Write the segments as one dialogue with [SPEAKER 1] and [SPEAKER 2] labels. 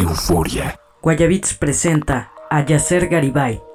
[SPEAKER 1] Euforia.
[SPEAKER 2] Guayabits presenta a Yasser Garibay.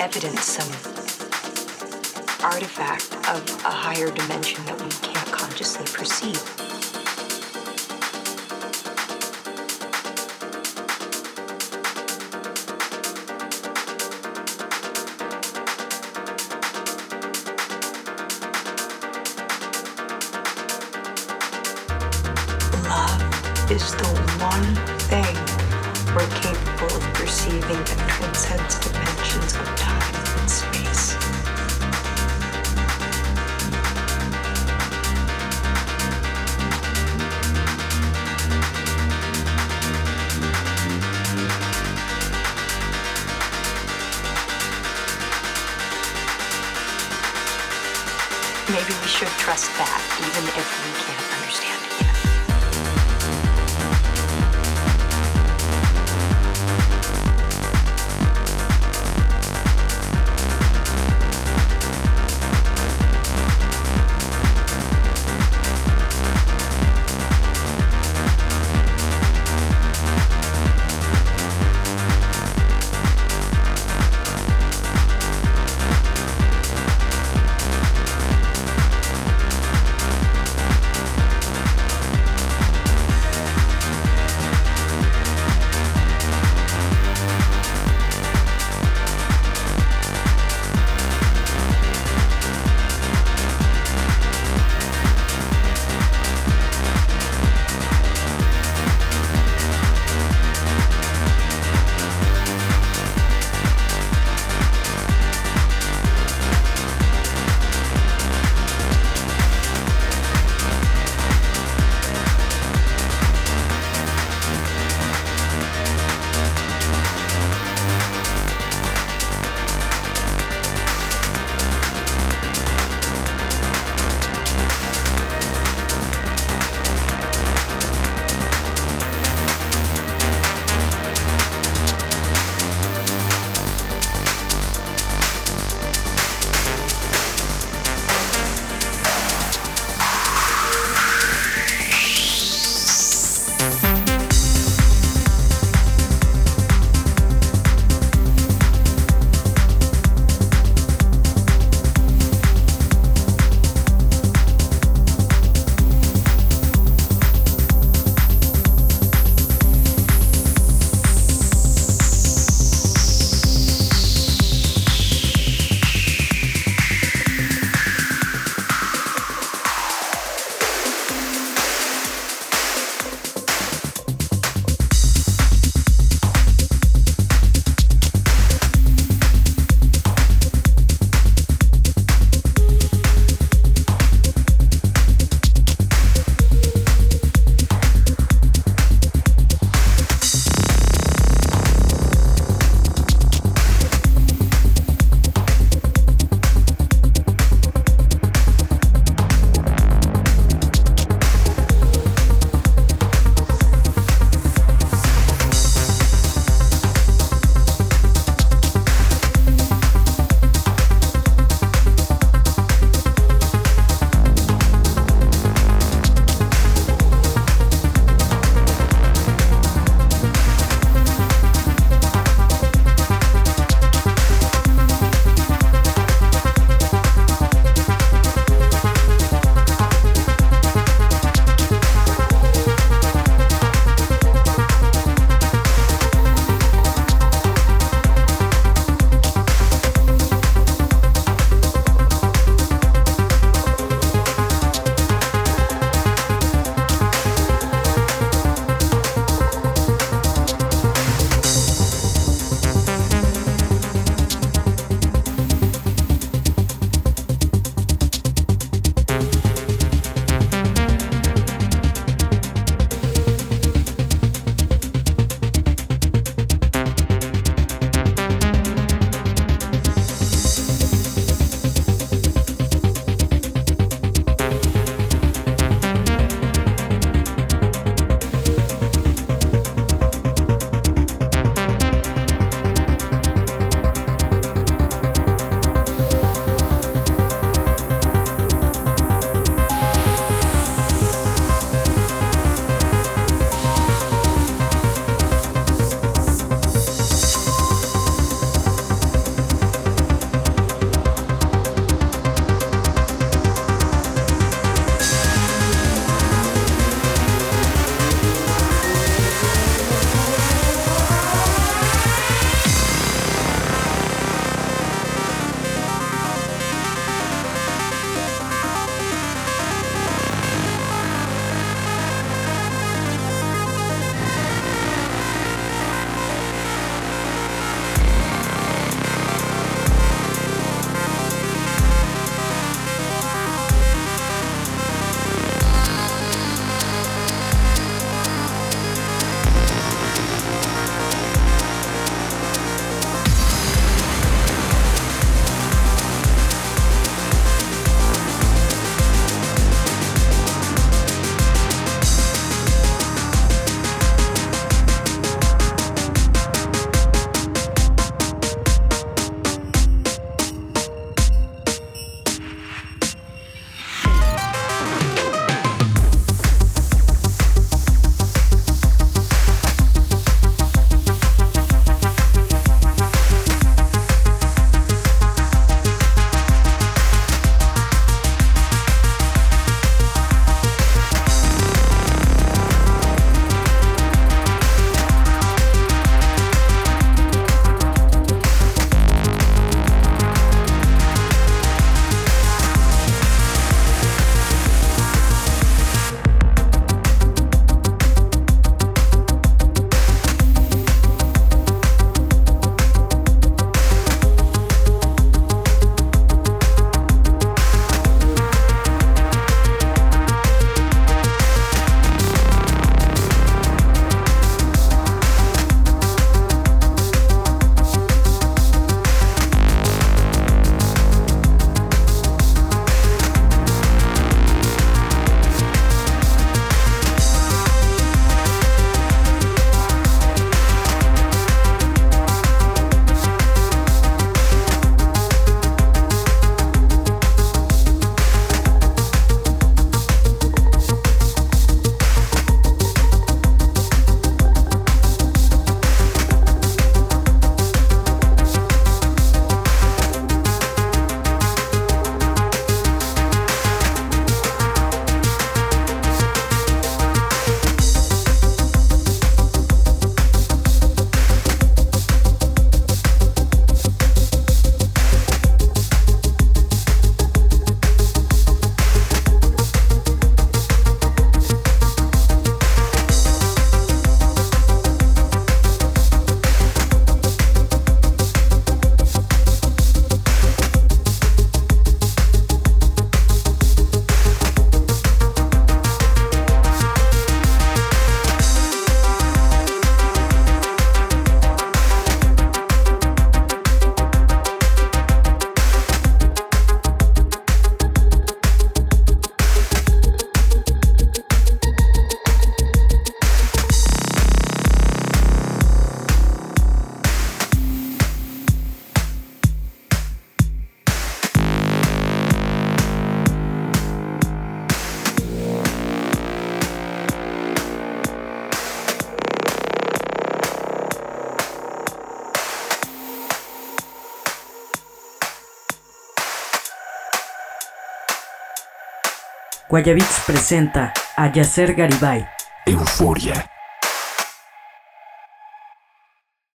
[SPEAKER 3] Evidence, some artifact of a higher dimension that we can't consciously perceive. Love is the one thing we're capable of perceiving that transcends dimensions of time and space. Maybe we should trust that, even if we
[SPEAKER 2] Guayabits presenta a Yacer Garibay.
[SPEAKER 1] Euforia.